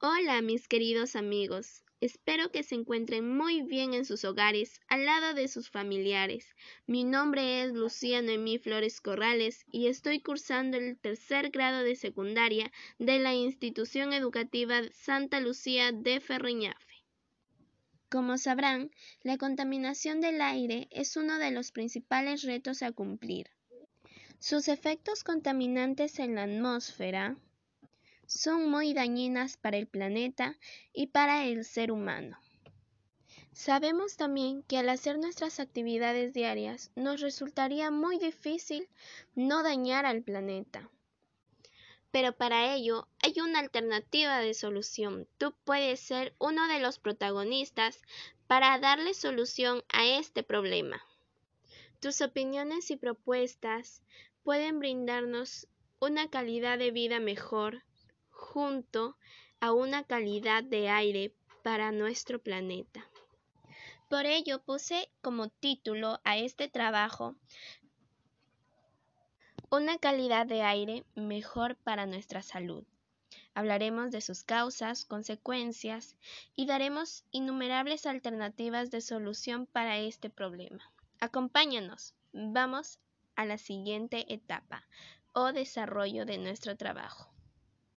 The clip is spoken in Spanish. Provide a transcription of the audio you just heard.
Hola mis queridos amigos, espero que se encuentren muy bien en sus hogares, al lado de sus familiares. Mi nombre es Lucía Noemí Flores Corrales y estoy cursando el tercer grado de secundaria de la institución educativa Santa Lucía de Ferreñafe. Como sabrán, la contaminación del aire es uno de los principales retos a cumplir. Sus efectos contaminantes en la atmósfera son muy dañinas para el planeta y para el ser humano. Sabemos también que al hacer nuestras actividades diarias nos resultaría muy difícil no dañar al planeta. Pero para ello hay una alternativa de solución. Tú puedes ser uno de los protagonistas para darle solución a este problema. Tus opiniones y propuestas pueden brindarnos una calidad de vida mejor junto a una calidad de aire para nuestro planeta. Por ello puse como título a este trabajo Una calidad de aire mejor para nuestra salud. Hablaremos de sus causas, consecuencias y daremos innumerables alternativas de solución para este problema. Acompáñanos, vamos a la siguiente etapa o desarrollo de nuestro trabajo.